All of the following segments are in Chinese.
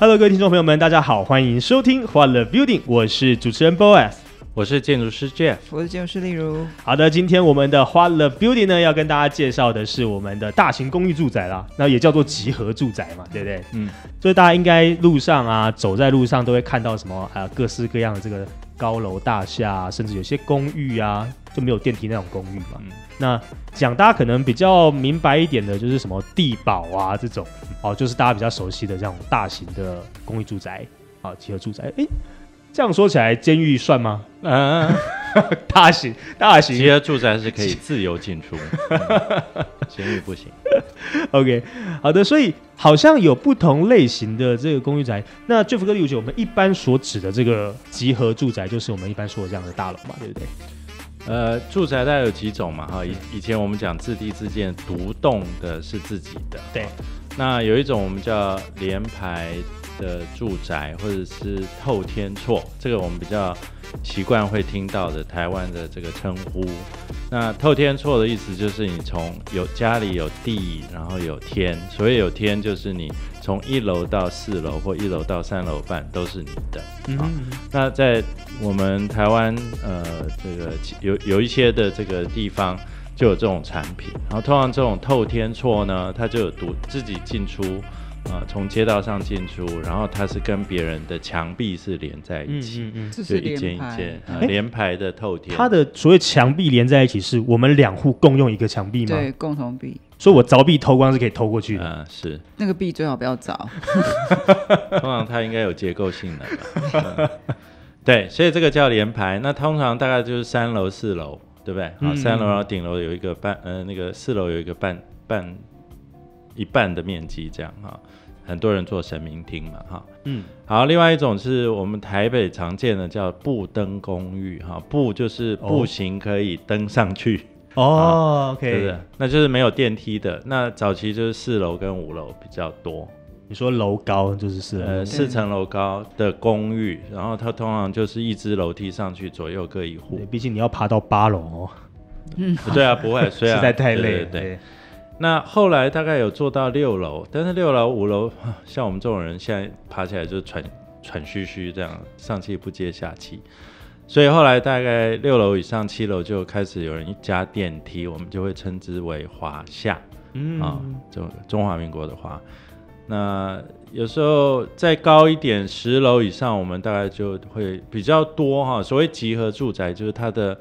Hello，各位听众朋友们，大家好，欢迎收听欢乐 Building，我是主持人 Boas。我是建筑师 Jeff，我是建筑师例如。好的，今天我们的欢乐 Building 呢，要跟大家介绍的是我们的大型公寓住宅啦，那也叫做集合住宅嘛，对不对？嗯，所以大家应该路上啊，走在路上都会看到什么啊，各式各样的这个高楼大厦，甚至有些公寓啊，就没有电梯那种公寓嘛。那讲大家可能比较明白一点的，就是什么地堡啊这种，哦，就是大家比较熟悉的这种大型的公寓住宅啊，集合住宅，哎。这样说起来，监狱算吗？嗯，大型大型，集合住宅是可以自由进出，监狱不行。OK，好的，所以好像有不同类型的这个公寓宅。那 Jeff 哥，理解我们一般所指的这个集合住宅，就是我们一般说的这样的大楼嘛，对不对？呃，住宅大概有几种嘛？哈，以以前我们讲自地自建，独栋的是自己的。对，那有一种我们叫联排。的住宅或者是透天厝，这个我们比较习惯会听到的台湾的这个称呼。那透天厝的意思就是你从有家里有地，然后有天，所以有天就是你从一楼到四楼或一楼到三楼半都是你的。嗯，那在我们台湾呃这个有有一些的这个地方就有这种产品，然后通常这种透天厝呢，它就有独自己进出。啊，从街道上进出，然后它是跟别人的墙壁是连在一起，嗯嗯嗯，就一间一间连排的透天。它的所谓墙壁连在一起，是我们两户共用一个墙壁吗？对，共同壁。所以我凿壁偷光是可以偷过去的。嗯，是。那个壁最好不要凿。通常它应该有结构性的。对，所以这个叫连排。那通常大概就是三楼、四楼，对不对？好，三楼然后顶楼有一个半，呃，那个四楼有一个半半。一半的面积这样哈，很多人做神明厅嘛哈，嗯，好，另外一种是我们台北常见的叫步登公寓哈，步就是步行可以登上去哦，OK？那就是没有电梯的。那早期就是四楼跟五楼比较多。你说楼高就是四呃四层楼高的公寓，然后它通常就是一支楼梯上去，左右各一户。毕竟你要爬到八楼哦。嗯，对啊，不会，实在太累，对。那后来大概有做到六楼，但是六楼、五楼，像我们这种人现在爬起来就喘喘吁吁，这样上气不接下气，所以后来大概六楼以上、七楼就开始有人加电梯，我们就会称之为华夏，嗯啊，中中华民国的华。那有时候再高一点，十楼以上，我们大概就会比较多哈。所谓集合住宅，就是它的。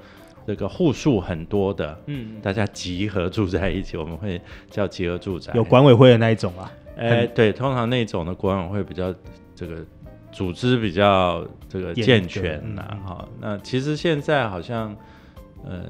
这个户数很多的，嗯，大家集合住在一起，我们会叫集合住宅。有管委会的那一种啊？哎，对，通常那种的管委会比较这个组织比较这个健全呐，哈。那其实现在好像，呃，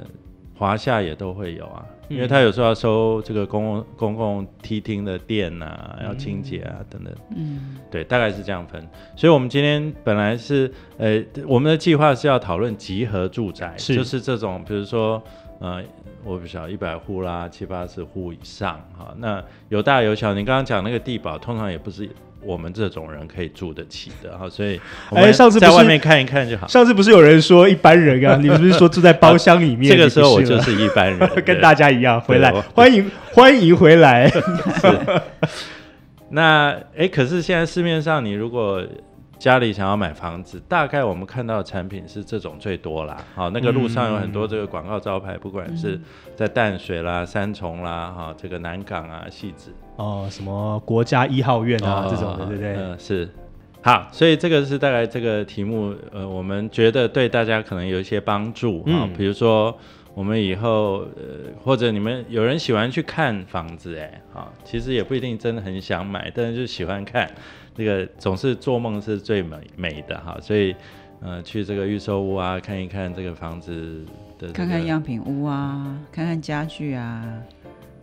华夏也都会有啊。因为他有时候要收这个公共公共梯厅的电呐，要清洁啊等等，嗯，对，大概是这样分。所以，我们今天本来是，呃，我们的计划是要讨论集合住宅，就是这种，比如说，呃，我不晓得一百户啦，七八十户以上，哈，那有大有小。你刚刚讲那个地保，通常也不是。我们这种人可以住得起的哈，所以哎，上次在外面看一看就好。上次不是有人说一般人啊？你们不是说住在包厢里面？这个时候我就是一般人，跟大家一样回来，欢迎 欢迎回来。那哎，可是现在市面上，你如果家里想要买房子，大概我们看到的产品是这种最多啦。好，那个路上有很多这个广告招牌，不管是在淡水啦、三重啦、哈这个南港啊、戏子哦，什么国家一号院啊这种的，对不对？嗯，是。好，所以这个是大概这个题目，呃，我们觉得对大家可能有一些帮助啊。比如说，我们以后呃，或者你们有人喜欢去看房子，哎，好，其实也不一定真的很想买，但是就喜欢看。这个总是做梦是最美美的哈，所以呃去这个预售屋啊看一看这个房子的，看看样品屋啊，看看家具啊，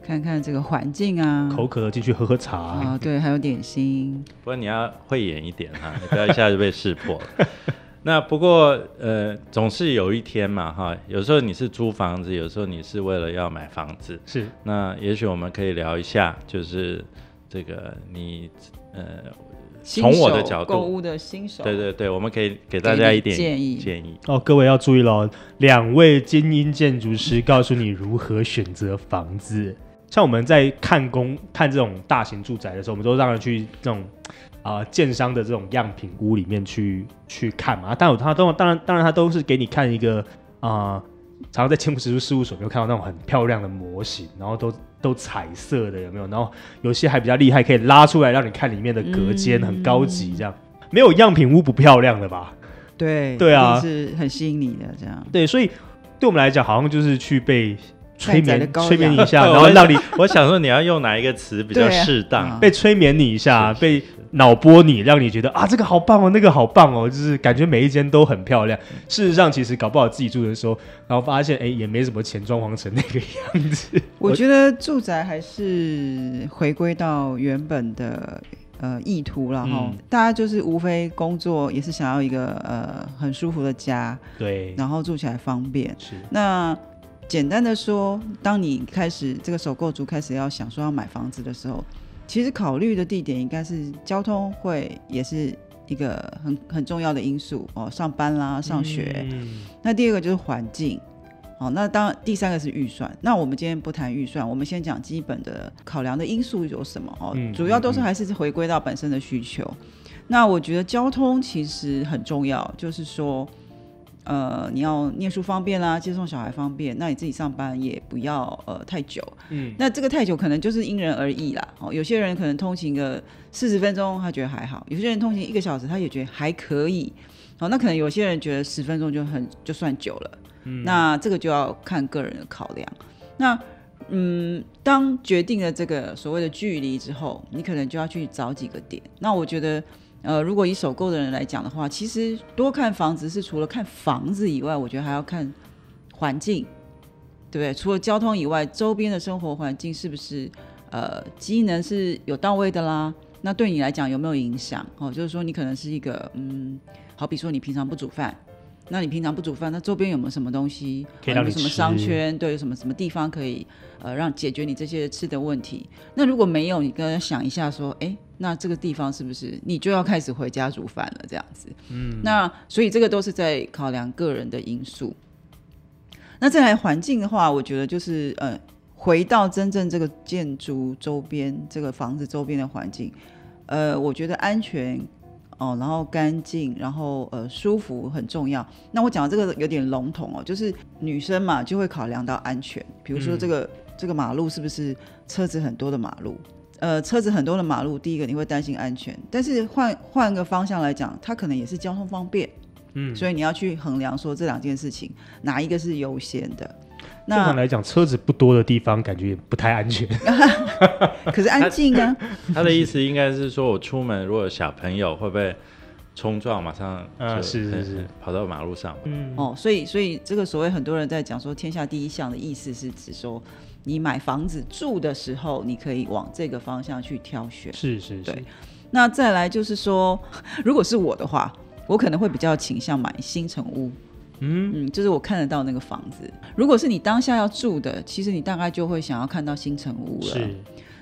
看看这个环境啊，口渴了进去喝喝茶啊，对，还有点心。不过你要慧眼一点哈，你不要一下就被识破了。那不过呃，总是有一天嘛哈，有时候你是租房子，有时候你是为了要买房子。是。那也许我们可以聊一下，就是这个你呃。从我的角度，购物的新手，对对对，我们可以给大家一点建议建议哦。各位要注意喽，两位精英建筑师告诉你如何选择房子。像我们在看工看这种大型住宅的时候，我们都让人去这种啊建商的这种样品屋里面去去看嘛。但有他都当然当然他都是给你看一个啊。常常在建筑师事务所没有看到那种很漂亮的模型，然后都都彩色的有没有？然后有些还比较厉害，可以拉出来让你看里面的隔间，很高级这样。没有样品屋不漂亮的吧？对对啊，是很吸引你的这样。对，所以对我们来讲，好像就是去被催眠催眠你一下，然后让你我想说你要用哪一个词比较适当？被催眠你一下，被。脑波你，让你觉得啊，这个好棒哦，那个好棒哦，就是感觉每一间都很漂亮。事实上，其实搞不好自己住的时候，然后发现哎，也没什么钱装潢成那个样子。我觉得住宅还是回归到原本的呃意图了哈。大家就是无非工作也是想要一个呃很舒服的家，对，然后住起来方便。是那简单的说，当你开始这个首购族开始要想说要买房子的时候。其实考虑的地点应该是交通会也是一个很很重要的因素哦，上班啦、上学。那第二个就是环境，哦，那当第三个是预算。那我们今天不谈预算，我们先讲基本的考量的因素有什么哦，主要都是还是回归到本身的需求。那我觉得交通其实很重要，就是说。呃，你要念书方便啦，接送小孩方便，那你自己上班也不要呃太久。嗯，那这个太久可能就是因人而异啦。哦，有些人可能通勤个四十分钟，他觉得还好；有些人通勤一个小时，他也觉得还可以。哦，那可能有些人觉得十分钟就很就算久了。嗯，那这个就要看个人的考量。那嗯，当决定了这个所谓的距离之后，你可能就要去找几个点。那我觉得。呃，如果以首购的人来讲的话，其实多看房子是除了看房子以外，我觉得还要看环境，对不对？除了交通以外，周边的生活环境是不是呃机能是有到位的啦？那对你来讲有没有影响？哦，就是说你可能是一个嗯，好比说你平常不煮饭。那你平常不煮饭，那周边有没有什么东西？可以让你什么商圈？对，有什么什么地方可以呃让解决你这些吃的问题？那如果没有，你跟想一下说，哎，那这个地方是不是你就要开始回家煮饭了？这样子，嗯，那所以这个都是在考量个人的因素。那再来环境的话，我觉得就是呃，回到真正这个建筑周边，这个房子周边的环境，呃，我觉得安全。哦，然后干净，然后呃舒服很重要。那我讲的这个有点笼统哦，就是女生嘛就会考量到安全，比如说这个这个马路是不是车子很多的马路？呃，车子很多的马路，第一个你会担心安全，但是换换个方向来讲，它可能也是交通方便。嗯，所以你要去衡量说这两件事情哪一个是优先的。正常来讲，车子不多的地方感觉也不太安全，可是安静啊。他的意思应该是说，我出门如果有小朋友会不会冲撞，马上啊是是是跑到马路上。嗯哦，所以所以这个所谓很多人在讲说天下第一项的意思是指说，你买房子住的时候，你可以往这个方向去挑选。是是是。那再来就是说，如果是我的话，我可能会比较倾向买新城屋。嗯嗯，就是我看得到那个房子。如果是你当下要住的，其实你大概就会想要看到新城屋了。是，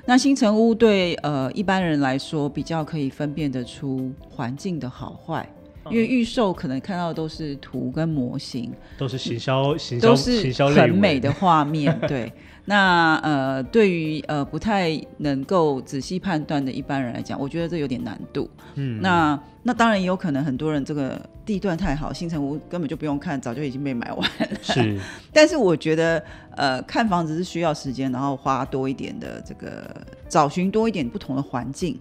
那新城屋对呃一般人来说比较可以分辨得出环境的好坏，因为预售可能看到的都是图跟模型，都是行销行销都是很美的画面。对，那呃对于呃不太能够仔细判断的一般人来讲，我觉得这有点难度。嗯，那。那当然也有可能，很多人这个地段太好，新城屋根本就不用看，早就已经被买完了。是，但是我觉得，呃，看房子是需要时间，然后花多一点的这个找寻多一点不同的环境。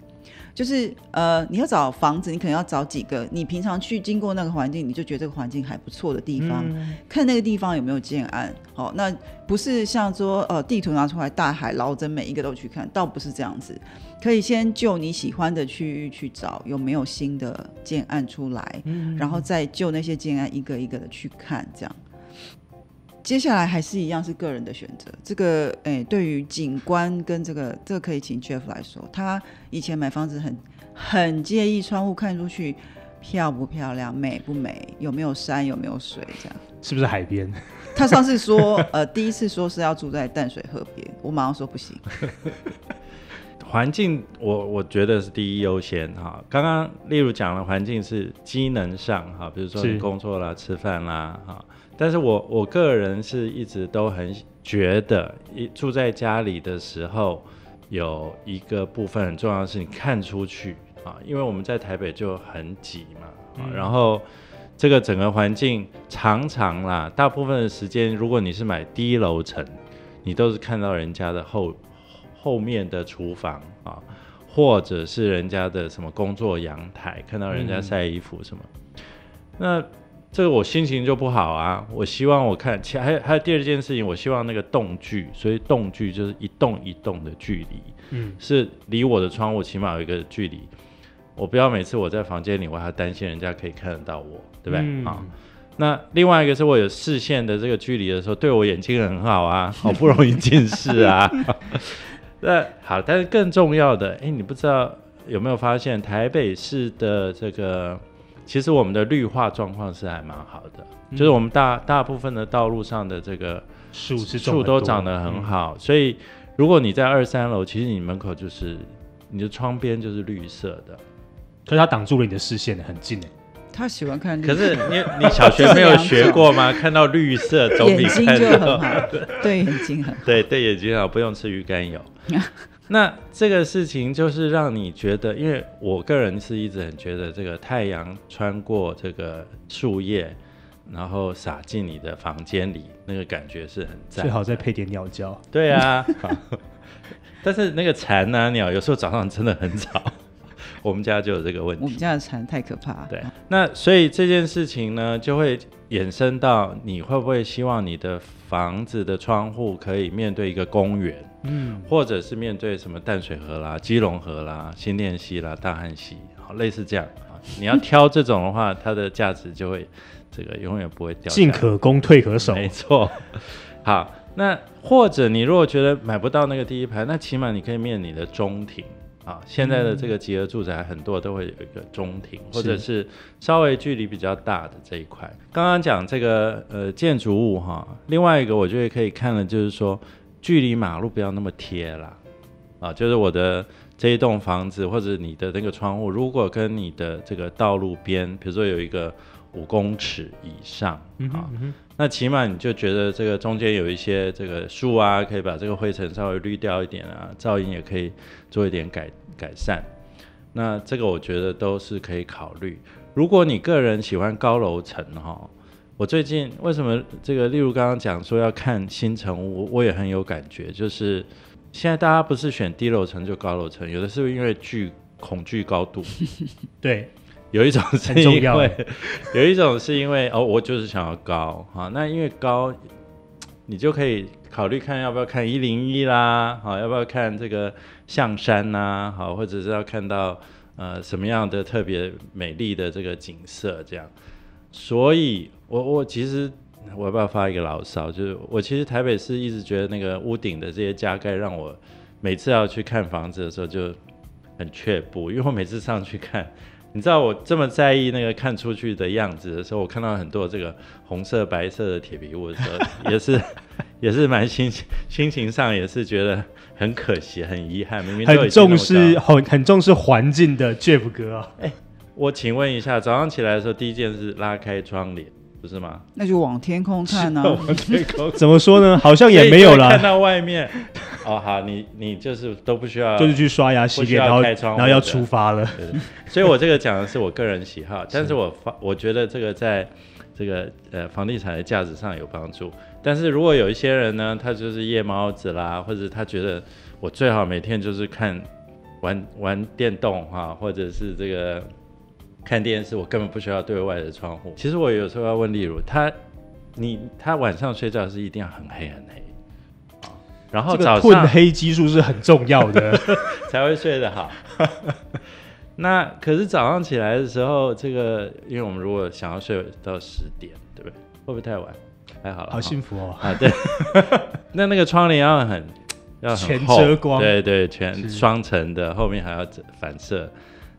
就是呃，你要找房子，你可能要找几个你平常去经过那个环境，你就觉得这个环境还不错的地方，看那个地方有没有建案。好，那不是像说呃地图拿出来大海捞针，每一个都去看，倒不是这样子。可以先就你喜欢的区域去找有没有新的建案出来，然后再就那些建案一个一个的去看，这样。接下来还是一样是个人的选择。这个，哎，对于景观跟这个，这个可以请 Jeff 来说。他以前买房子很很介意窗户看出去漂不漂亮、美不美、有没有山、有没有水，这样是不是海边？他上次说，呃，第一次说是要住在淡水河边，我马上说不行。环境，我我觉得是第一优先哈。刚刚例如讲了，环境是机能上哈，比如说你工作啦、吃饭啦哈。但是我我个人是一直都很觉得，一住在家里的时候，有一个部分很重要的是你看出去啊，因为我们在台北就很挤嘛，然后这个整个环境常常啦，大部分的时间，如果你是买低楼层，你都是看到人家的后后面的厨房啊，或者是人家的什么工作阳台，看到人家晒衣服什么，那。这个我心情就不好啊！我希望我看，其还有还有第二件事情，我希望那个动距，所以动距就是一动一动的距离，嗯，是离我的窗户起码有一个距离。我不要每次我在房间里，我还担心人家可以看得到我，对不对？啊，那另外一个是我有视线的这个距离的时候，对我眼睛很好啊，好不容易近视啊。那好，但是更重要的，哎，你不知道有没有发现台北市的这个？其实我们的绿化状况是还蛮好的，就是我们大大部分的道路上的这个树树都长得很好，所以如果你在二三楼，其实你门口就是你的窗边就是绿色的，可是它挡住了你的视线，很近哎。他喜欢看，可是你你小学没有学过吗？看到绿色总比看到对眼睛很对对眼睛好，不用吃鱼肝油。那这个事情就是让你觉得，因为我个人是一直很觉得，这个太阳穿过这个树叶，然后洒进你的房间里，那个感觉是很赞。最好再配点鸟叫。对啊，但是那个蝉啊鸟有时候早上真的很吵，我们家就有这个问题。我们家的蝉太可怕。对，那所以这件事情呢，就会衍生到你会不会希望你的房子的窗户可以面对一个公园？嗯，或者是面对什么淡水河啦、基隆河啦、新店溪啦、大汉溪，好类似这样啊。你要挑这种的话，它的价值就会这个永远不会掉。进可攻，退可守。没错。好，那或者你如果觉得买不到那个第一排，那起码你可以面你的中庭啊。现在的这个集合住宅很多都会有一个中庭，或者是稍微距离比较大的这一块。刚刚讲这个呃建筑物哈，另外一个我觉得可以看的就是说。距离马路不要那么贴啦，啊，就是我的这一栋房子或者你的那个窗户，如果跟你的这个道路边，比如说有一个五公尺以上啊，那起码你就觉得这个中间有一些这个树啊，可以把这个灰尘稍微滤掉一点啊，噪音也可以做一点改改善。那这个我觉得都是可以考虑。如果你个人喜欢高楼层哈。我最近为什么这个？例如刚刚讲说要看新城屋，我也很有感觉。就是现在大家不是选低楼层就高楼层，有的是因为惧恐惧高度。对，有一种是因为，有一种是因为哦，我就是想要高哈。那因为高，你就可以考虑看要不要看一零一啦，好，要不要看这个象山呐，好，或者是要看到呃什么样的特别美丽的这个景色这样。所以，我我其实我要不要发一个牢骚？就是我其实台北市一直觉得那个屋顶的这些加盖，让我每次要去看房子的时候就很却步，因为我每次上去看，你知道我这么在意那个看出去的样子的时候，我看到很多这个红色、白色的铁皮屋的时候，也是 也是蛮心心情上也是觉得很可惜、很遗憾。明明很重视很很重视环境的 Jeff 哥，哎。我请问一下，早上起来的时候，第一件事拉开窗帘，不是吗？那就往天空看呢。往天空怎么说呢？好像也没有了。看到外面。哦，好，你你就是都不需要，就是去刷牙洗脸，然后然后要出发了。所以，我这个讲的是我个人喜好，但是我发我觉得这个在这个呃房地产的价值上有帮助。但是如果有一些人呢，他就是夜猫子啦，或者他觉得我最好每天就是看玩玩电动哈，或者是这个。看电视，我根本不需要对外的窗户。其实我有时候要问例如，他，你他晚上睡觉是一定要很黑很黑啊，然后早上褪黑激素是很重要的，才会睡得好。那可是早上起来的时候，这个因为我们如果想要睡到十点，对不对？会不会太晚？还好了，好幸福哦。啊，对，那那个窗帘要很 要全遮光对对，全双层的，后面还要反射。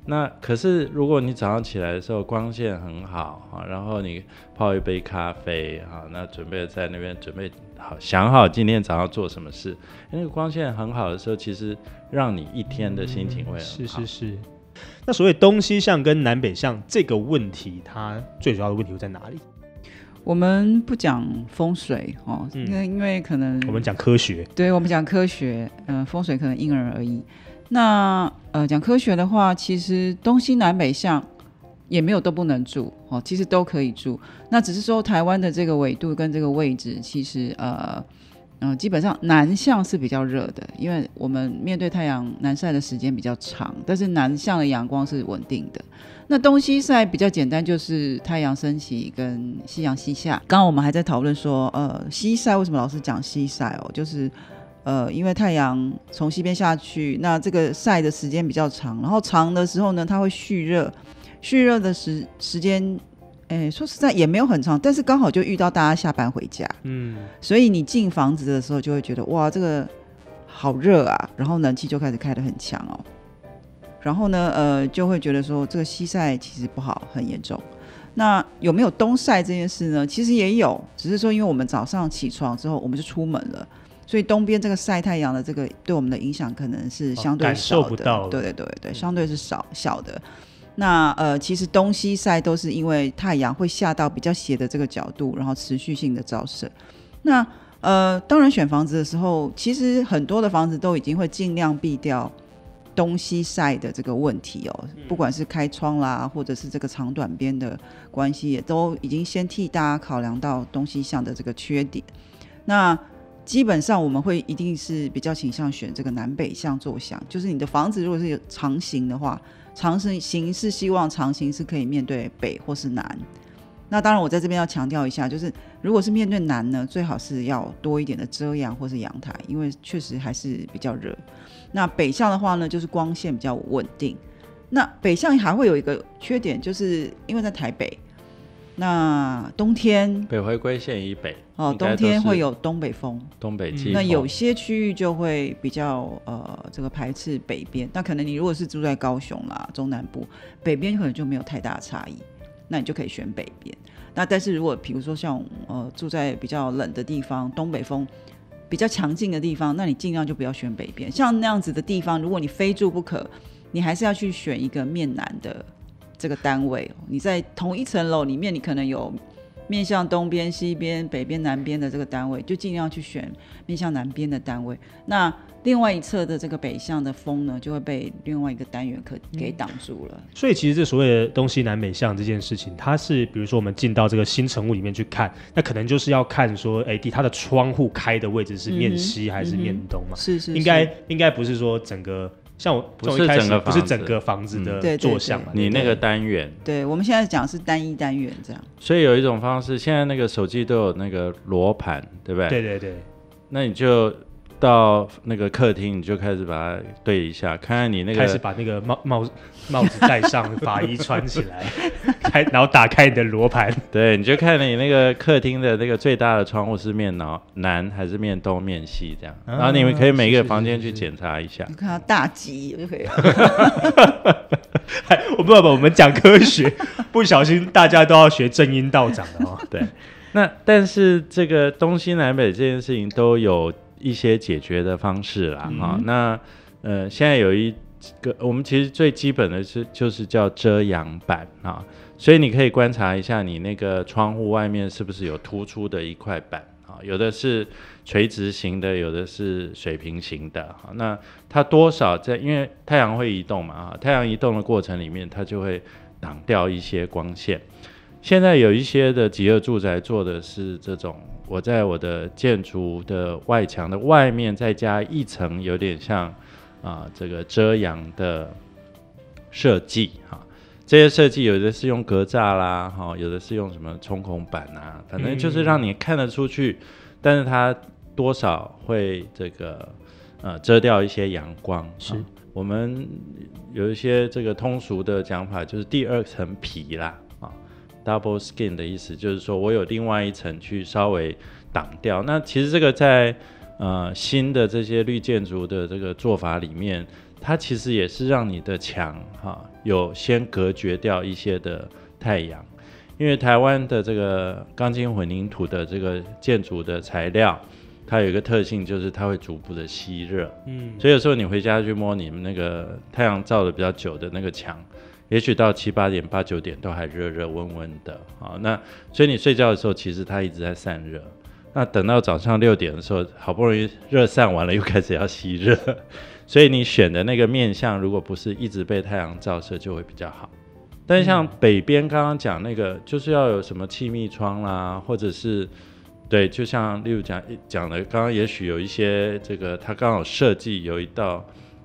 那可是如果你早上起来的时候光线很好啊，然后你泡一杯咖啡啊，那准备在那边准备好想好今天早上做什么事，那个光线很好的时候，其实让你一天的心情会很好。是是是。那所谓东西向跟南北向这个问题，它最主要的问题会在哪里？我们不讲风水哦，嗯因为因为可能我们讲科学，对我们讲科学，嗯、风水可能因人而异。那呃，讲科学的话，其实东西南北向也没有都不能住哦，其实都可以住。那只是说台湾的这个纬度跟这个位置，其实呃呃，基本上南向是比较热的，因为我们面对太阳南晒的时间比较长，但是南向的阳光是稳定的。那东西晒比较简单，就是太阳升起跟夕阳西下。刚刚我们还在讨论说，呃，西晒为什么老是讲西晒哦？就是呃，因为太阳从西边下去，那这个晒的时间比较长，然后长的时候呢，它会蓄热，蓄热的时时间，哎，说实在也没有很长，但是刚好就遇到大家下班回家，嗯，所以你进房子的时候就会觉得哇，这个好热啊，然后冷气就开始开得很强哦，然后呢，呃，就会觉得说这个西晒其实不好，很严重。那有没有东晒这件事呢？其实也有，只是说因为我们早上起床之后我们就出门了，所以东边这个晒太阳的这个对我们的影响可能是相对哦感少的，受不到对对对对，相对是少小的。那呃，其实东西晒都是因为太阳会下到比较斜的这个角度，然后持续性的照射。那呃，当然选房子的时候，其实很多的房子都已经会尽量避掉东西晒的这个问题哦，不管是开窗啦，或者是这个长短边的关系，也都已经先替大家考量到东西向的这个缺点。那基本上我们会一定是比较倾向选这个南北向坐向，就是你的房子如果是有长形的话，长形是希望长形是可以面对北或是南。那当然，我在这边要强调一下，就是如果是面对南呢，最好是要多一点的遮阳或是阳台，因为确实还是比较热。那北向的话呢，就是光线比较稳定。那北向还会有一个缺点，就是因为在台北，那冬天北回归线以北哦，冬天会有东北风，嗯东北季风。那有些区域就会比较呃这个排斥北边。那可能你如果是住在高雄啦，中南部北边可能就没有太大的差异，那你就可以选北边。那但是如果比如说像呃住在比较冷的地方，东北风比较强劲的地方，那你尽量就不要选北边。像那样子的地方，如果你非住不可，你还是要去选一个面南的这个单位。你在同一层楼里面，你可能有面向东边、西边、北边、南边的这个单位，就尽量去选面向南边的单位。那另外一侧的这个北向的风呢，就会被另外一个单元可给挡住了。所以其实这所谓的东西南北向这件事情，它是比如说我们进到这个新城屋里面去看，那可能就是要看说，哎，第它的窗户开的位置是面西还是面东嘛？是是是应该应该不是说整个像我不是整个房子不是整个房子嗯的坐向嘛？你那个单元，对，我们现在讲是单一单元这样。所以有一种方式，现在那个手机都有那个罗盘，对不对？对对对，那你就到那个客厅，你就开始把它对一下，看看你那个开始把那个帽帽帽子戴上，法衣穿起来，开然后打开你的罗盘，对，你就看你那个客厅的那个最大的窗户是面南南还是面东面西这样，啊然后你们可以每是是个房间去检查一下你。看到大吉就可以了。我不不不，我们讲科学，不小心大家都要学正音道长的哦。对，那但是这个东西南北这件事情都有一些解决的方式啦，哈、那呃，现在有一个我们其实最基本的是就是叫遮阳板啊，所以你可以观察一下你那个窗户外面是不是有突出的一块板啊，有的是垂直型的，有的是水平型的，哈，那它多少在因为太阳会移动嘛，啊，太阳移动的过程里面，它就会挡掉一些光线。现在有一些的集合住宅做的是这种，我在我的建筑的外墙的外面再加一层，有点像啊、这个遮阳的设计哈、这些设计有的是用格栅啦，哈、有的是用什么冲孔板啊，反正就是让你看得出去，但是它多少会这个呃遮掉一些阳光。是啊我们有一些这个通俗的讲法，就是第二层皮啦啊。Double skin 的意思，就是说我有另外一层去稍微挡掉。那其实这个在呃新的这些绿建筑的这个做法里面，它其实也是让你的墙哈有先隔绝掉一些的太阳，因为台湾的这个钢筋混凝土的这个建筑的材料。它有一个特性，就是它会逐步的吸热，嗯，所以有时候你回家去摸你们那个太阳照的比较久的那个墙，也许到七八点、八九点都还热热温温的啊。那所以你睡觉的时候，其实它一直在散热。那等到早上六点的时候，好不容易热散完了，又开始要吸热。所以你选的那个面相，如果不是一直被太阳照射，就会比较好。但是像北边刚刚讲那个，就是要有什么气密窗啦，或者是。对，就像例如讲讲的，刚刚也许有一些这个，它刚好设计有一道，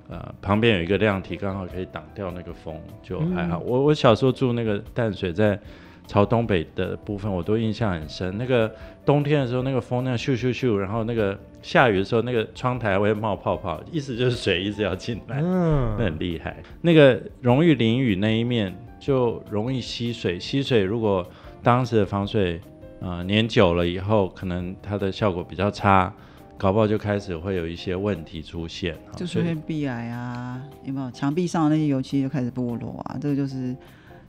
呃，旁边有一个亮体，刚好可以挡掉那个风，就还好。我我小时候住那个淡水，在朝东北的部分，我都印象很深。那个冬天的时候，那个风那样咻咻咻，然后那个下雨的时候，那个窗台会冒泡泡，意思就是水一直要进来，嗯，那很厉害。那个容易淋雨那一面就容易吸水，吸水如果当时的防水。啊，年久了以后，可能它的效果比较差，搞不好就开始会有一些问题出现，就出现壁癌啊，有没有？墙壁上那些油漆就开始剥落啊，这个就是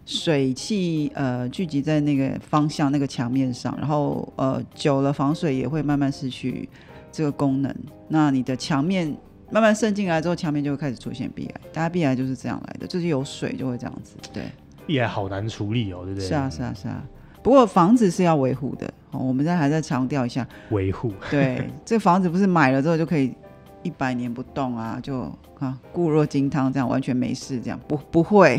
水汽呃聚集在那个方向那个墙面上，然后呃久了防水也会慢慢失去这个功能，那你的墙面慢慢渗进来之后，墙面就会开始出现壁癌，大家壁癌就是这样来的，就是有水就会这样子，对，壁癌好难处理哦，对不对？是啊，是啊，是啊。不过房子是要维护的，哦，我们在还在强调一下维护。对，这房子不是买了之后就可以一百年不动啊，就啊固若金汤这样完全没事，这样不不会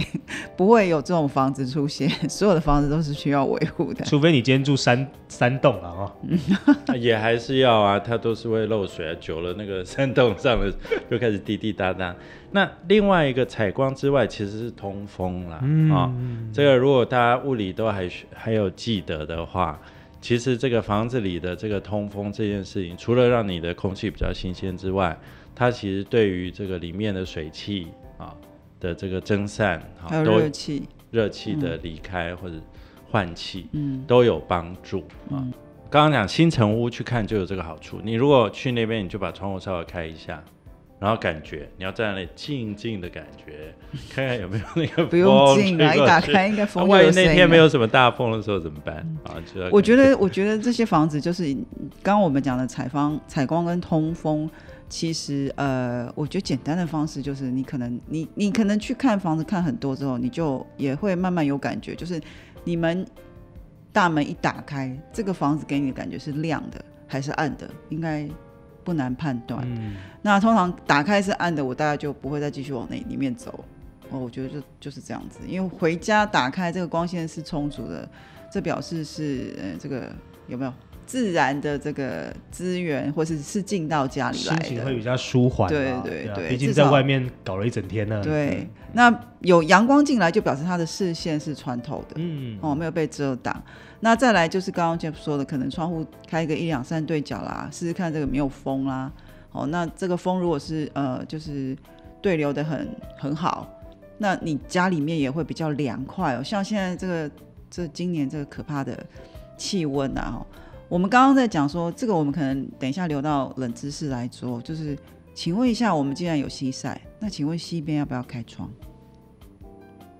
不会有这种房子出现。所有的房子都是需要维护的，除非你今天住山山洞了 啊，也还是要啊，它都是会漏水啊，久了那个山洞上的就开始滴滴答答。那另外一个采光之外，其实是通风啦。啊。这个如果大家物理都还还有记得的话，其实这个房子里的这个通风这件事情，除了让你的空气比较新鲜之外，它其实对于这个里面的水汽啊的这个蒸散，还有热气、热气的离开或者换气，嗯，都有帮助啊。刚刚讲新城屋去看就有这个好处，你如果去那边，你就把窗户稍微开一下。然后感觉你要在那里静静的感觉，看看有没有那个不用静啊，一打开应该风。万一那天没有什么大风的时候怎么办啊？我觉得，我觉得这些房子就是刚刚我们讲的采光、采光跟通风，其实呃，我觉得简单的方式就是你可能你你可能去看房子看很多之后，你就也会慢慢有感觉，就是你们大门一打开，这个房子给你的感觉是亮的还是暗的？应该。不难判断。那通常打开是暗的，我大概就不会再继续往那里面走。哦，我觉得就就是这样子，因为回家打开这个光线是充足的，这表示是呃这个有没有自然的这个资源，或是是进到家里来的，心情会比较舒缓。对对对，毕竟在外面搞了一整天呢。对，那有阳光进来，就表示他的视线是穿透的。嗯，哦，没有被遮挡。那再来就是刚刚 Jeff 说的，可能窗户开个一两扇对角啦，试试看这个没有风啦。哦，那这个风如果是呃就是对流的很很好，那你家里面也会比较凉快哦。像现在这个这今年这个可怕的气温啊，我们刚刚在讲说这个，我们可能等一下留到冷知识来做。就是请问一下，我们既然有西晒，那请问西边要不要开窗？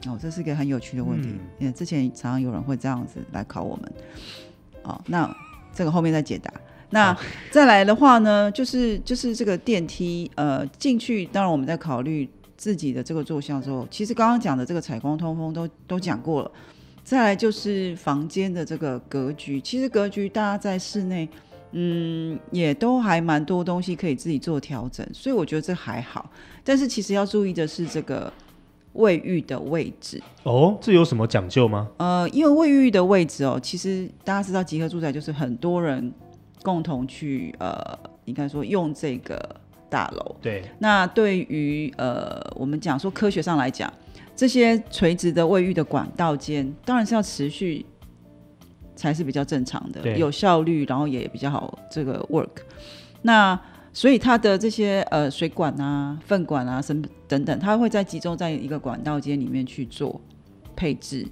哦，这是一个很有趣的问题。嗯，之前常常有人会这样子来考我们。哦，那这个后面再解答。那再来的话呢，就是就是这个电梯，呃，进去。当然我们在考虑自己的这个坐向之后，其实刚刚讲的这个采光通风都都讲过了。再来就是房间的这个格局，其实格局大家在室内，嗯，也都还蛮多东西可以自己做调整，所以我觉得这还好。但是其实要注意的是这个。卫浴的位置哦，这有什么讲究吗？呃，因为卫浴的位置哦，其实大家知道集合住宅就是很多人共同去呃，应该说用这个大楼。对。那对于呃，我们讲说科学上来讲，这些垂直的卫浴的管道间，当然是要持续才是比较正常的，有效率，然后也比较好这个 work。那所以它的这些呃水管啊、粪管啊什么等等，它会在集中在一个管道间里面去做配置。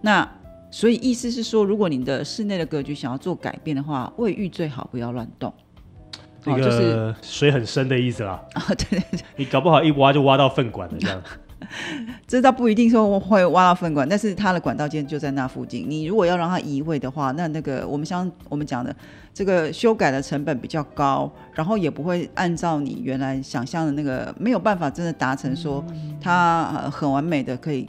那所以意思是说，如果你的室内的格局想要做改变的话，卫浴最好不要乱动。那个水很深的意思啦。啊，对对对，你搞不好一挖就挖到粪管了这样。这倒不一定说会挖到粪管，但是它的管道间就在那附近。你如果要让它移位的话，那那个我们像我们讲的这个修改的成本比较高，然后也不会按照你原来想象的那个没有办法真的达成说它很完美的可以。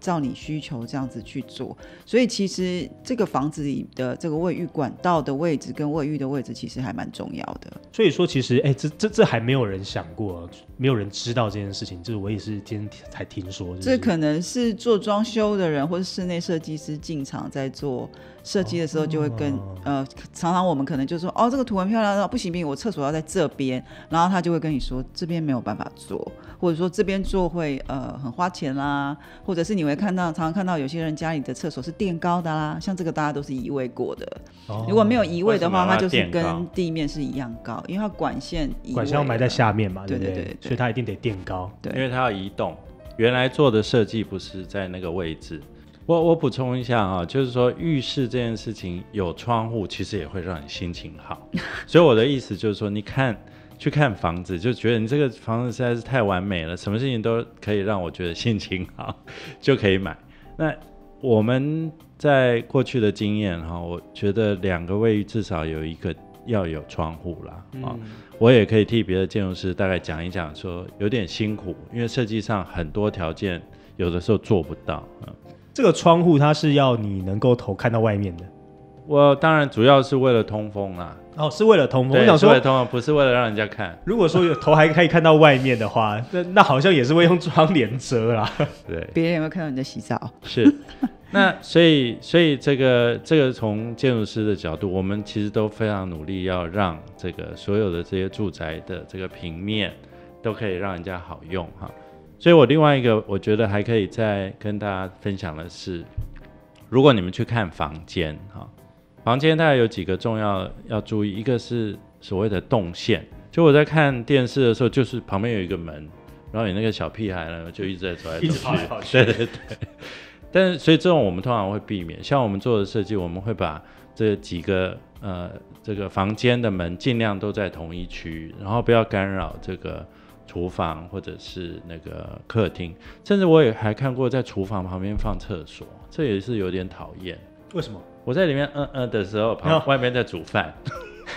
照你需求这样子去做，所以其实这个房子里的这个卫浴管道的位置跟卫浴的位置其实还蛮重要的。所以说，其实哎，这这这还没有人想过，没有人知道这件事情，就是我也是今天才听说。这可能是做装修的人或者室内设计师进场在做设计的时候，就会跟呃，常常我们可能就说哦，这个图很漂亮，不行不行，我厕所要在这边，然后他就会跟你说这边没有办法做。或者说这边做会呃很花钱啦，或者是你会看到常常看到有些人家里的厕所是垫高的啦，像这个大家都是移位过的。如果没有移位的话，它就是跟地面是一样高，因为它管线管线要埋在下面嘛，对不对？所以它一定得垫高。对，因为它要移动。原来做的设计不是在那个位置。我我补充一下啊，就是说浴室这件事情有窗户，其实也会让你心情好。所以我的意思就是说，你看。去看房子，就觉得你这个房子实在是太完美了，什么事情都可以让我觉得心情好，就可以买。那我们在过去的经验哈，我觉得两个卫浴至少有一个要有窗户啦。啊。我也可以替别的建筑师大概讲一讲，说有点辛苦，因为设计上很多条件有的时候做不到。这个窗户它是要你能够头看到外面的。我当然主要是为了通风啦。哦，是为了通风。我想说，为了通风，不是为了让人家看。如果说有头还可以看到外面的话，那那好像也是会用窗帘遮啦。对，别人有没有看到你在洗澡？是。那所以，所以这个这个从建筑师的角度，我们其实都非常努力，要让这个所有的这些住宅的这个平面都可以让人家好用哈。所以我另外一个，我觉得还可以再跟大家分享的是，如果你们去看房间哈。房间大概有几个重要要注意，一个是所谓的动线，就我在看电视的时候，就是旁边有一个门，然后你那个小屁孩呢就一直在走来走去，对对对。但是所以这种我们通常会避免，像我们做的设计，我们会把这几个呃这个房间的门尽量都在同一区，然后不要干扰这个厨房或者是那个客厅，甚至我也还看过在厨房旁边放厕所，这也是有点讨厌。为什么？我在里面嗯嗯的时候，旁外面在煮饭，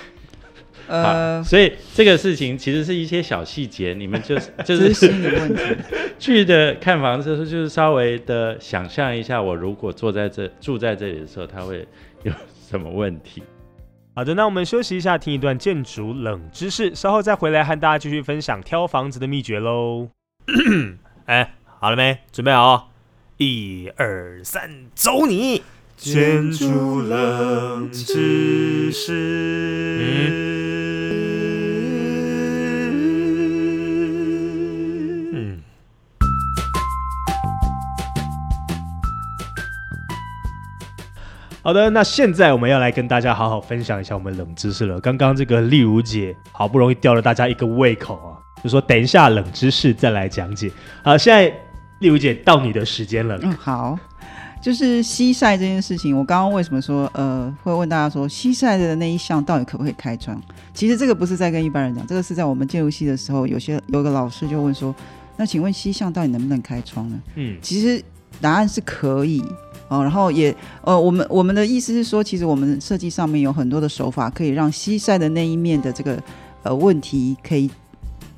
呃，所以这个事情其实是一些小细节，你们就是 就是心理问题。去的看房子的时候，就是稍微的想象一下，我如果坐在这住在这里的时候，他会有什么问题？好的，那我们休息一下，听一段建筑冷知识，稍后再回来和大家继续分享挑房子的秘诀喽。哎，好了没？准备好？一二三，走你！建筑冷知识。嗯。好的，那现在我们要来跟大家好好分享一下我们冷知识了。刚刚这个丽如姐好不容易吊了大家一个胃口啊，就说等一下冷知识再来讲解。好，现在丽如姐到你的时间了。嗯，好。就是西晒这件事情，我刚刚为什么说呃会问大家说西晒的那一项到底可不可以开窗？其实这个不是在跟一般人讲，这个是在我们建筑系的时候，有些有个老师就问说，那请问西向到底能不能开窗呢？嗯，其实答案是可以哦。然后也呃我们我们的意思是说，其实我们设计上面有很多的手法，可以让西晒的那一面的这个呃问题可以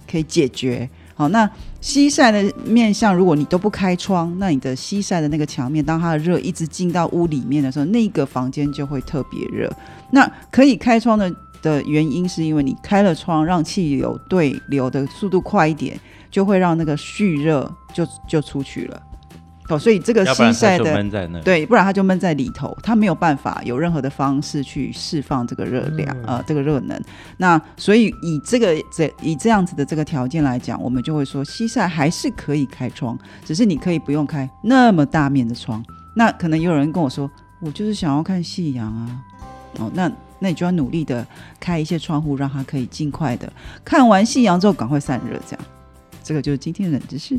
可以解决。好，那西晒的面向，如果你都不开窗，那你的西晒的那个墙面，当它的热一直进到屋里面的时候，那个房间就会特别热。那可以开窗的的原因，是因为你开了窗，让气流对流的速度快一点，就会让那个蓄热就就出去了。哦，所以这个西晒的对，不然它就闷在里头，它没有办法有任何的方式去释放这个热量，呃，这个热能。那所以以这个这以这样子的这个条件来讲，我们就会说西晒还是可以开窗，只是你可以不用开那么大面的窗。那可能有人跟我说，我就是想要看夕阳啊，哦，那那你就要努力的开一些窗户，让它可以尽快的看完夕阳之后赶快散热，这样。这个就是今天的冷知识。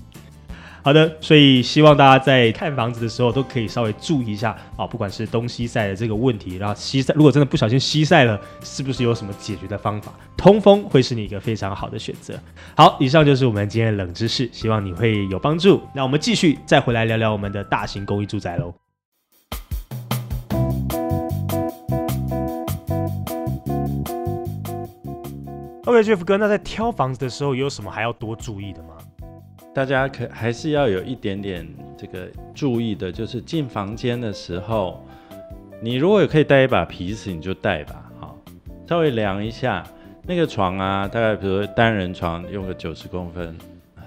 好的，所以希望大家在看房子的时候都可以稍微注意一下啊，不管是东西晒的这个问题，然后西晒如果真的不小心西晒了，是不是有什么解决的方法？通风会是你一个非常好的选择。好，以上就是我们今天的冷知识，希望你会有帮助。那我们继续再回来聊聊我们的大型公寓住宅喽。OK，Jeff 哥，那在挑房子的时候有什么还要多注意的吗？大家可还是要有一点点这个注意的，就是进房间的时候，你如果有可以带一把皮尺，你就带吧，好，稍微量一下那个床啊，大概比如说单人床用个九十公分，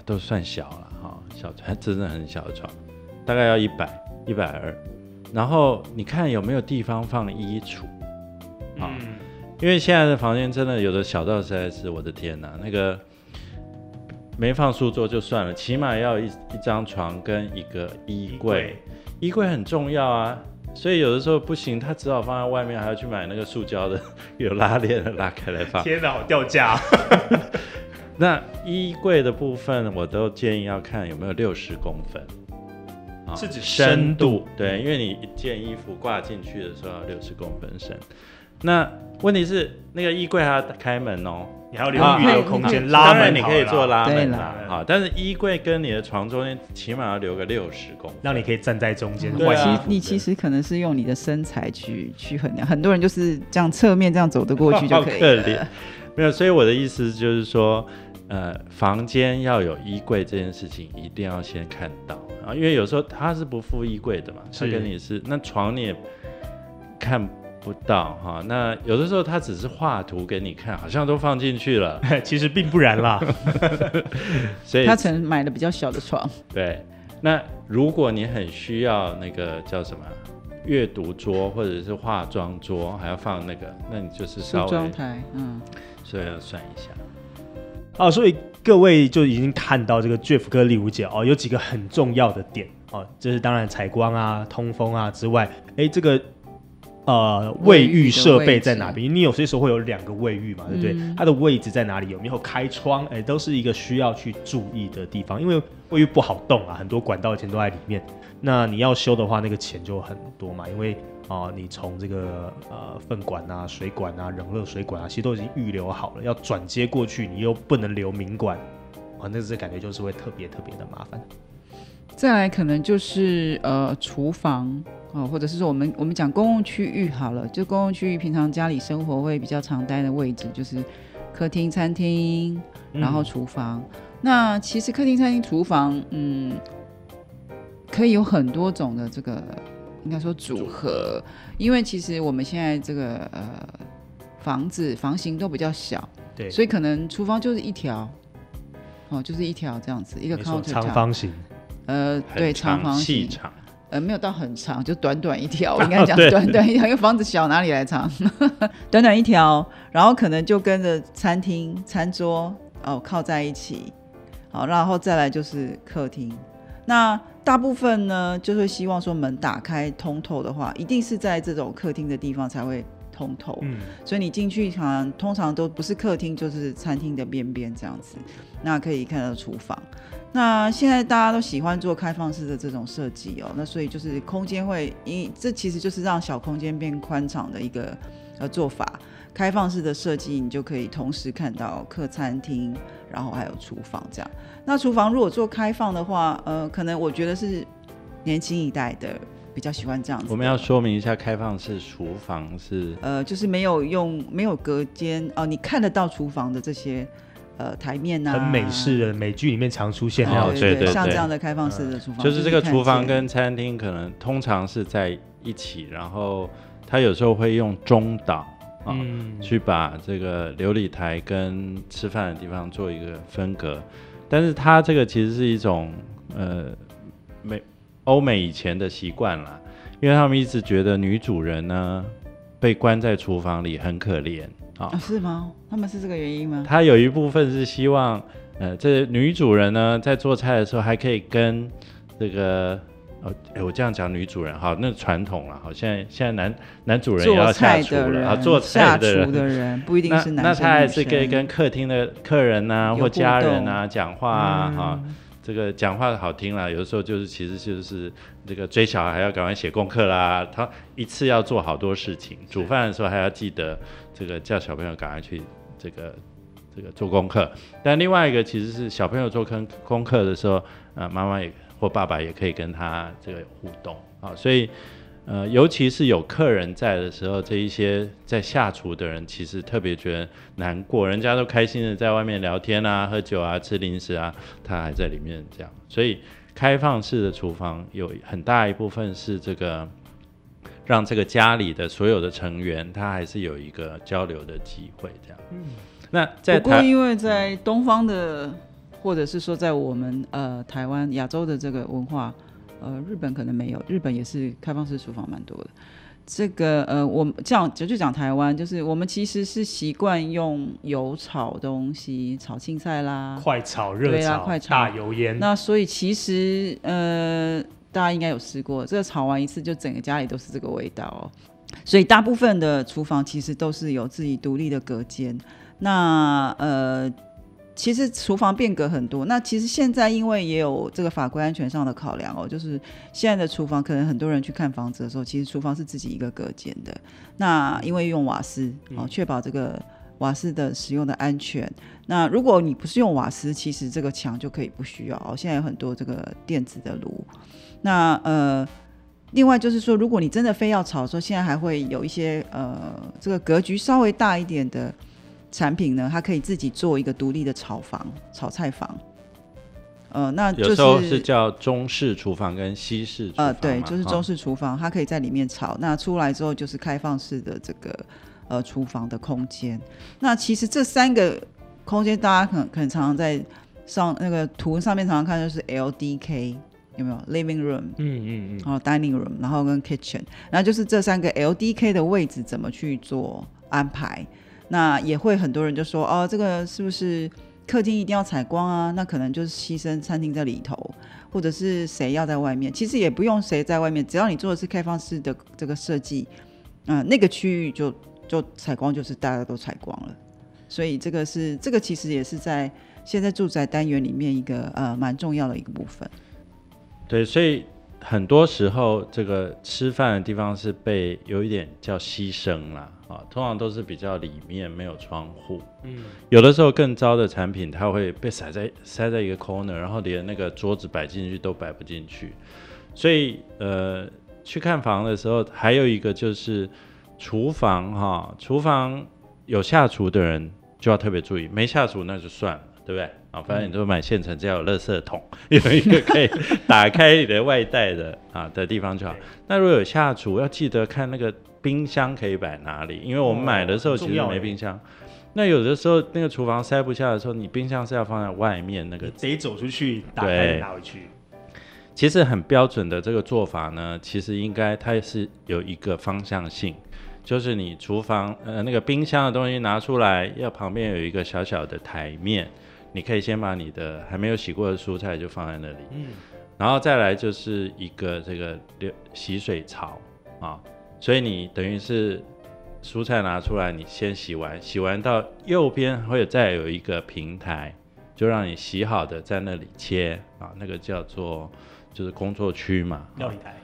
都算小了哈，小床 真的很小的床，大概要一百一百二，然后你看有没有地方放衣橱，啊。因为现在的房间真的有的小到实在是我的天哪，那个没放书桌就算了，起码要一一张床跟一个衣柜，衣柜很重要啊，所以有的时候不行，他只好放在外面，还要去买那个塑胶的有拉链的拉开来放。天哪，好掉价！那衣柜的部分我都建议要看有没有六十公分，是指深度？对，因为你一件衣服挂进去的时候要六十公分深，那。问题是那个衣柜还要开门哦，你还要留预留空间，拉门你可以做拉门啦，好，但是衣柜跟你的床中间起码要留个六十公分，让你可以站在中间。对啊，你其实可能是用你的身材去去衡量，很多人就是这样侧面这样走得过去就可以了。没有，所以我的意思就是说，呃，房间要有衣柜这件事情一定要先看到啊，因为有时候他是不附衣柜的嘛，他跟你是那床你也看。不到哈，那有的时候他只是画图给你看，好像都放进去了，其实并不然啦。所以他曾买了比较小的床。对，那如果你很需要那个叫什么阅读桌或者是化妆桌，还要放那个，那你就是稍微妆台，嗯，所以要算一下。哦，所以各位就已经看到这个 Jeff 哥丽舞姐哦，有几个很重要的点哦，就是当然采光啊、通风啊之外，哎，这个。呃，卫浴设备在哪边？你有些时候会有两个卫浴嘛，对不对？它的位置在哪里？有没有开窗？哎，都是一个需要去注意的地方。因为卫浴不好动啊，很多管道钱都在里面。那你要修的话，那个钱就很多嘛。因为啊，你从这个呃粪管啊、水管啊、冷热水管啊，其实都已经预留好了，要转接过去，你又不能留明管，啊，那这感觉就是会特别特别的麻烦。再来，可能就是呃厨房。哦，或者是说我们我们讲公共区域好了，就公共区域平常家里生活会比较常待的位置，就是客厅、餐厅，然后厨房。那其实客厅、餐厅、厨房，嗯，可以有很多种的这个应该说组合，因为其实我们现在这个呃房子房型都比较小，对，所以可能厨房就是一条，哦，就是一条这样子一个长方形，呃，对，长方形。呃，没有到很长，就短短一条，我应该讲短短一条，因为房子小，哪里来长？短短一条，然后可能就跟着餐厅餐桌哦靠在一起，好，然后再来就是客厅。那大部分呢，就是希望说门打开通透的话，一定是在这种客厅的地方才会通透。嗯，所以你进去可能通常都不是客厅，就是餐厅的边边这样子，那可以看到厨房。那现在大家都喜欢做开放式的这种设计哦，那所以就是空间会，因这其实就是让小空间变宽敞的一个呃做法。开放式的设计，你就可以同时看到客餐厅，然后还有厨房这样。那厨房如果做开放的话，呃，可能我觉得是年轻一代的比较喜欢这样子。我们要说明一下，开放式厨房是呃，就是没有用没有隔间哦，你看得到厨房的这些。呃，台面呐，很美式的美剧里面常出现的，对对对，像这样的开放式的厨房，就是这个厨房跟餐厅可能通常是在一起，然后他有时候会用中岛啊，去把这个琉璃台跟吃饭的地方做一个分隔，但是它这个其实是一种呃美欧美以前的习惯啦，因为他们一直觉得女主人呢被关在厨房里很可怜。啊，是吗？他们是这个原因吗？他有一部分是希望，呃，这女主人呢在做菜的时候还可以跟这个，哦，哎，我这样讲女主人哈，那传统了，好，现在现在男男主人也要下厨了啊，做菜的人。不一定是男，那他还是可以跟客厅的客人呐或家人呐讲话啊，哈，这个讲话好听啦，有的时候就是其实就是这个追小孩要赶快写功课啦，他一次要做好多事情，煮饭的时候还要记得这个叫小朋友赶快去这个这个做功课。但另外一个其实是小朋友做功功课的时候，呃，妈妈也或爸爸也可以跟他这个互动啊，所以。呃，尤其是有客人在的时候，这一些在下厨的人其实特别觉得难过，人家都开心的在外面聊天啊、喝酒啊、吃零食啊，他还在里面这样。所以开放式的厨房有很大一部分是这个让这个家里的所有的成员，他还是有一个交流的机会这样。嗯，那在不过因为在东方的，或者是说在我们呃台湾亚洲的这个文化。呃，日本可能没有，日本也是开放式厨房蛮多的。这个呃，我们这样就就讲台湾，就是我们其实是习惯用油炒东西，炒青菜啦，快炒热炒，快炒大油烟。那所以其实呃，大家应该有试过，这个炒完一次就整个家里都是这个味道哦。所以大部分的厨房其实都是有自己独立的隔间。那呃。其实厨房变革很多，那其实现在因为也有这个法规安全上的考量哦，就是现在的厨房可能很多人去看房子的时候，其实厨房是自己一个隔间的。那因为用瓦斯哦，确保这个瓦斯的使用的安全。那如果你不是用瓦斯，其实这个墙就可以不需要哦。现在有很多这个电子的炉。那呃，另外就是说，如果你真的非要炒的时候，现在还会有一些呃，这个格局稍微大一点的。产品呢，它可以自己做一个独立的炒房、炒菜房。呃，那有时候是叫中式厨房跟西式。呃，对，就是中式厨房，它可以在里面炒。那出来之后就是开放式的这个呃厨房的空间。那其实这三个空间，大家可能可能常常在上那个图上面常常看，就是 LDK 有没有 Living Room？嗯嗯嗯。然后 Dining Room，然后跟 Kitchen，然后就是这三个 LDK 的位置怎么去做安排？那也会很多人就说哦，这个是不是客厅一定要采光啊？那可能就是牺牲餐厅在里头，或者是谁要在外面？其实也不用谁在外面，只要你做的是开放式的这个设计，嗯，那个区域就就采光就是大家都采光了。所以这个是这个其实也是在现在住宅单元里面一个呃蛮重要的一个部分。对，所以。很多时候，这个吃饭的地方是被有一点叫牺牲了啊，通常都是比较里面没有窗户，嗯，有的时候更糟的产品，它会被塞在塞在一个 corner，然后连那个桌子摆进去都摆不进去，所以呃，去看房的时候，还有一个就是厨房哈，厨房有下厨的人就要特别注意，没下厨那就算了。对不对啊？反正你都买现成，只要有垃圾桶，有一个可以打开你的外带的啊的地方就好。那如果有下厨，要记得看那个冰箱可以摆哪里，因为我们买的时候其实没冰箱。那有的时候那个厨房塞不下的时候，你冰箱是要放在外面那个，得走出去打开拿回去。其实很标准的这个做法呢，其实应该它是有一个方向性。就是你厨房呃那个冰箱的东西拿出来，要旁边有一个小小的台面，你可以先把你的还没有洗过的蔬菜就放在那里，嗯，然后再来就是一个这个流洗水槽啊，所以你等于是蔬菜拿出来，你先洗完，洗完到右边会再有一个平台，就让你洗好的在那里切啊，那个叫做就是工作区嘛，料理台，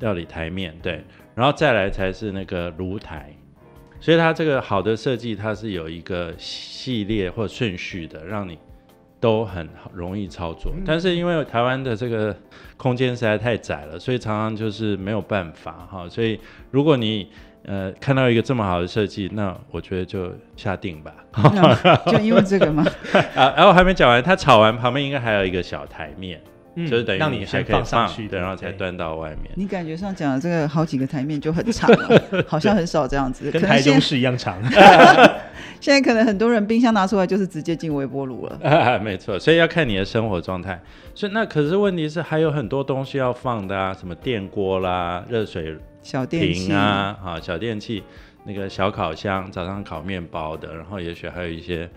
料理台面对。然后再来才是那个炉台，所以它这个好的设计，它是有一个系列或顺序的，让你都很容易操作。但是因为台湾的这个空间实在太窄了，所以常常就是没有办法哈。所以如果你呃看到一个这么好的设计，那我觉得就下定吧。就因为这个吗？啊，然后还没讲完，他炒完旁边应该还有一个小台面。就是等于让你还可以放，对，然后才端到外面。你感觉上讲的这个好几个台面就很长了，好像很少这样子，跟台中市一样长。现在可能很多人冰箱拿出来就是直接进微波炉了。没错，所以要看你的生活状态。所以那可是问题是还有很多东西要放的啊，什么电锅啦、热水小电器啊，啊小电器，那个小烤箱，早上烤面包的，然后也许还有一些。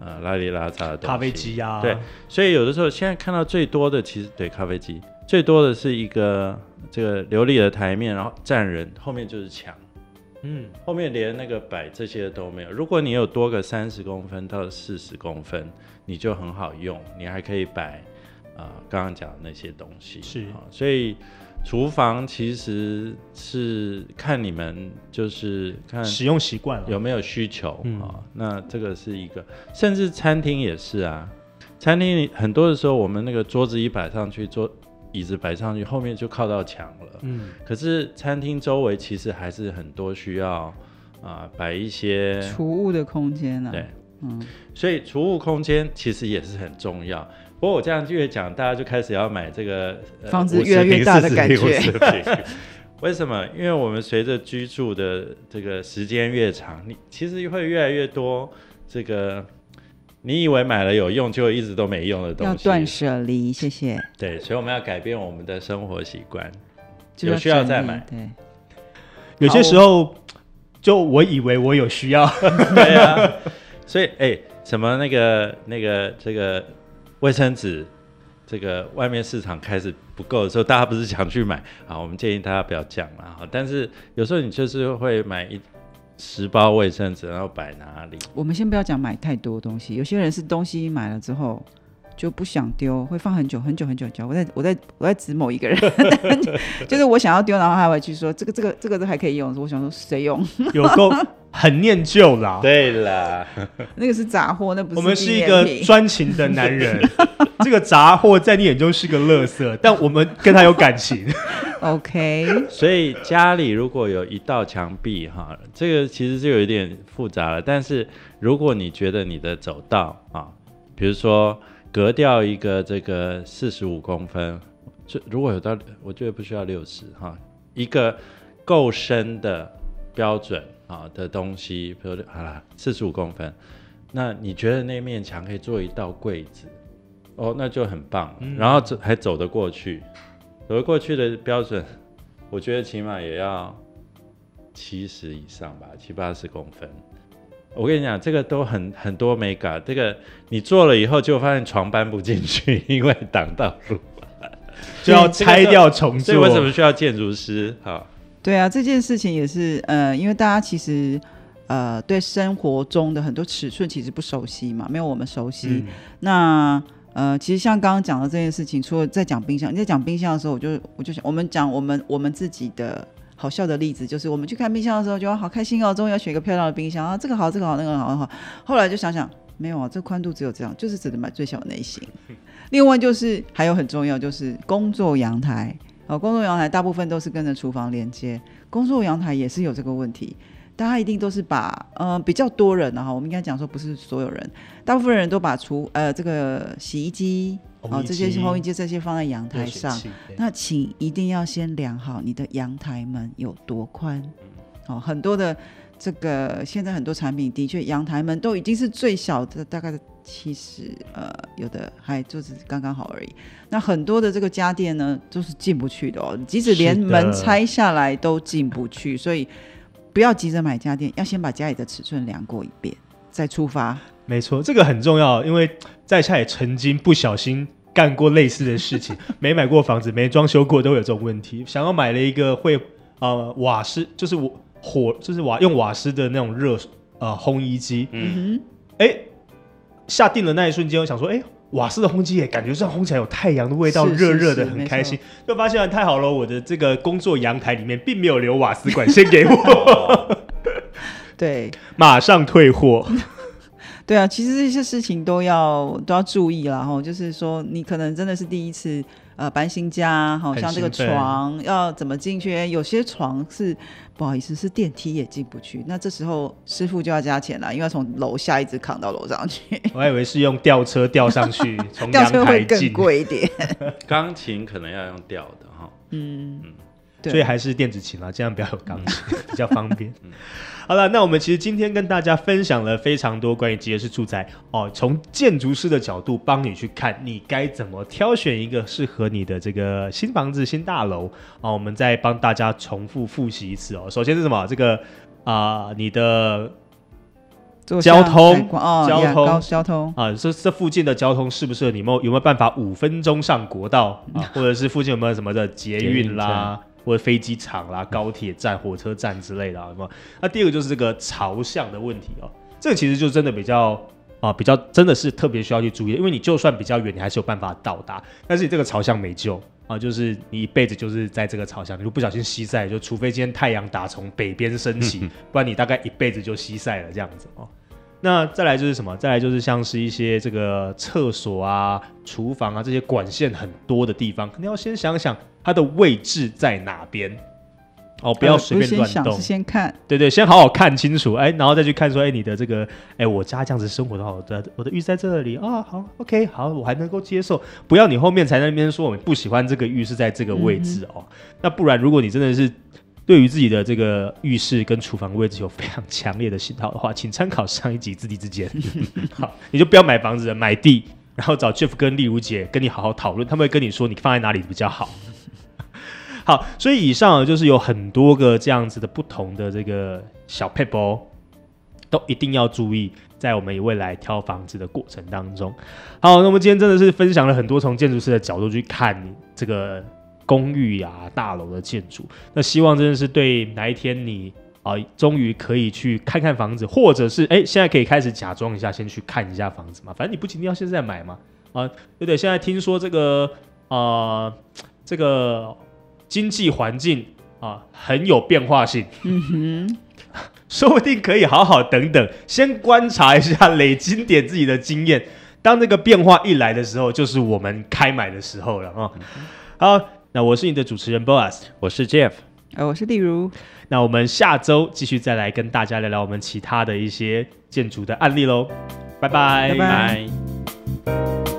呃，拉里拉杂的咖啡机呀，对，所以有的时候现在看到最多的，其实对咖啡机最多的是一个这个琉璃的台面，然后站人，后面就是墙，嗯，后面连那个摆这些都没有。如果你有多个三十公分到四十公分，你就很好用，你还可以摆啊刚刚讲的那些东西。是啊，所以厨房其实是看你们就是看使用习惯了。有没有需求嗯啊？那这个是一个，甚至餐厅也是啊。餐厅里很多的时候，我们那个桌子一摆上去，桌椅子摆上去，后面就靠到墙了。嗯，可是餐厅周围其实还是很多需要啊摆一些，储物的空间啊，对，嗯，所以储物空间其实也是很重要。不过我这样越讲，大家就开始要买这个、呃房子越来越大的感觉50平40平为什么？因为我们随着居住的这个时间越长，你其实会越来越多这个你以为买了有用，就一直都没用的东西。要断舍离，谢谢。对，所以我们要改变我们的生活习惯。有需要再买对，有些时候就我以为我有需要，对啊，所以哎、什么那个那个这个卫生纸，这个外面市场开始不够的时候，大家不是想去买啊？我们建议大家不要这样啦。哈但是有时候你就是会买一十包卫生纸，要摆哪里？我们先不要讲买太多东西，有些人是东西买了之后就不想丢，会放很久很久很久很久。我在我在我在指某一个人，就是我想要丢，然后他回去说这个这个这个都还可以用，我想说谁用？有够很念旧 啦。对啦，那个是杂货，那不是我们是一个品专情的男人，这个杂货在你眼中是个垃圾，但我们跟他有感情。OK，所以家里如果有一道墙壁，哈，这个其实就有一点复杂了。但是如果你觉得你的走道啊，比如说隔掉一个这个四十五公分，这如果有到，我觉得不需要六十哈，一个够深的标准啊的东西，比如说好了四十五公分，那你觉得那面墙可以做一道柜子，哦，那就很棒，嗯然后走还走得过去，走得过去的标准，我觉得起码也要七十以上吧，七八十公分。我跟你讲，这个都很很多美感。这个你做了以后，就发现床搬不进去，因为挡到路，就要拆掉重做。所以为什么需要建筑师？哈，对啊，这件事情也是呃，因为大家其实呃对生活中的很多尺寸其实不熟悉嘛，没有我们熟悉。嗯那呃，其实像刚刚讲的这件事情，除了在讲冰箱，你在讲冰箱的时候，我就我就想，我们讲我们我们自己的好笑的例子，就是我们去看冰箱的时候，觉得好开心哦，终于要选一个漂亮的冰箱啊，这个好，这个好，那个好，好。后来就想想，没有啊，这宽度只有这样，就是只能买最小的那一型。另外就是还有很重要，就是工作阳台。哦，工作阳台大部分都是跟着厨房连接，工作阳台也是有这个问题。大家一定都是把呃比较多人啊哈，我们应该讲说不是所有人，大部分人都把厨呃这个洗衣机哦这些机烘衣机这些放在阳台上，那请一定要先量好你的阳台门有多宽。嗯哦，很多的这个现在很多产品的确阳台门都已经是最小的，大概七十，呃，有的还就是刚刚好而已。那很多的这个家电呢，都是进不去的哦，即使连门拆下来都进不去，所以不要急着买家电，要先把家里的尺寸量过一遍再出发。没错，这个很重要，因为 在下也曾经不小心干过类似的事情，没买过房子，没装修过，都有这种问题。想要买了一个会呃瓦斯，就是我火，就是瓦用瓦斯的那种热呃烘衣机，嗯哎，下定的那一瞬间，我想说，哎。瓦斯的烘机也感觉上烘起来有太阳的味道，热热的，很开心。就发现太好了，我的这个工作阳台里面并没有留瓦斯管线给我，对。马上退货。对啊，其实这些事情都要都要注意啦，哈，就是说你可能真的是第一次呃搬新家，好，像这个床要怎么进去？有些床是不好意思，是电梯也进不去，那这时候师傅就要加钱了，因为要从楼下一直扛到楼上去，我还以为是用吊车吊上去，从吊阳台车会更进，贵一点。钢琴可能要用吊的哈。嗯，对，所以还是电子琴啦，这样比较有钢琴，比较方便。好了，那我们其实今天跟大家分享了非常多关于集合式住宅哦，从建筑师的角度帮你去看，你该怎么挑选一个适合你的这个新房子、新大楼哦。我们再帮大家重复复习一次哦。首先是什么？这个啊、你的交通交通交通，啊，这这附近的交通适不适合你？有没有有没有办法五分钟上国道啊？或者是附近有没有什么的捷运啦，或者飞机场啦、高铁站、火车站之类的啊？有没有？那第二个就是这个朝向的问题哦，这个其实就真的比较啊，比较真的是特别需要去注意，因为你就算比较远，你还是有办法到达，但是你这个朝向没救啊，就是你一辈子就是在这个朝向，你就不小心西晒，就除非今天太阳打从北边升起，不然你大概一辈子就西晒了这样子哦。那再来就是什么？再来就是像是一些这个厕所啊、厨房啊这些管线很多的地方，肯定要先想想它的位置在哪边。哦，不要随便乱动。先看，对对，先好好看清楚，哎，然后再去看说，哎，你的这个，哎，我家这样子生活的话，我的我的浴在这里啊，好，OK，好，我还能够接受。不要你后面才那边说我们不喜欢这个浴室在这个位置哦。那不然，如果你真的是对于自己的这个浴室跟厨房位置有非常强烈的喜好的话，请参考上一集《字地之间》。好，你就不要买房子，买地，然后找 Jeff 跟丽如姐跟你好好讨论，他们会跟你说你放在哪里比较好。好，所以以上就是有很多个这样子的不同的这个小 paper，都一定要注意，在我们未来挑房子的过程当中。好，那我们今天真的是分享了很多从建筑师的角度去看这个公寓啊、大楼的建筑。那希望真的是对哪一天你啊，终于可以去看看房子，或者是哎，现在可以开始假装一下，先去看一下房子嘛。反正你不一定要现在买嘛，啊，对对？现在听说这个啊，这个。经济环境啊很有变化性，嗯哼，说不定可以好好等等，先观察一下，累积点自己的经验。当那个变化一来的时候，就是我们开买的时候了啊。好，那我是你的主持人 Boas，我是 Jeff，呃，我是例如。那我们下周继续再来跟大家聊聊我们其他的一些建筑的案例喽。拜拜拜拜。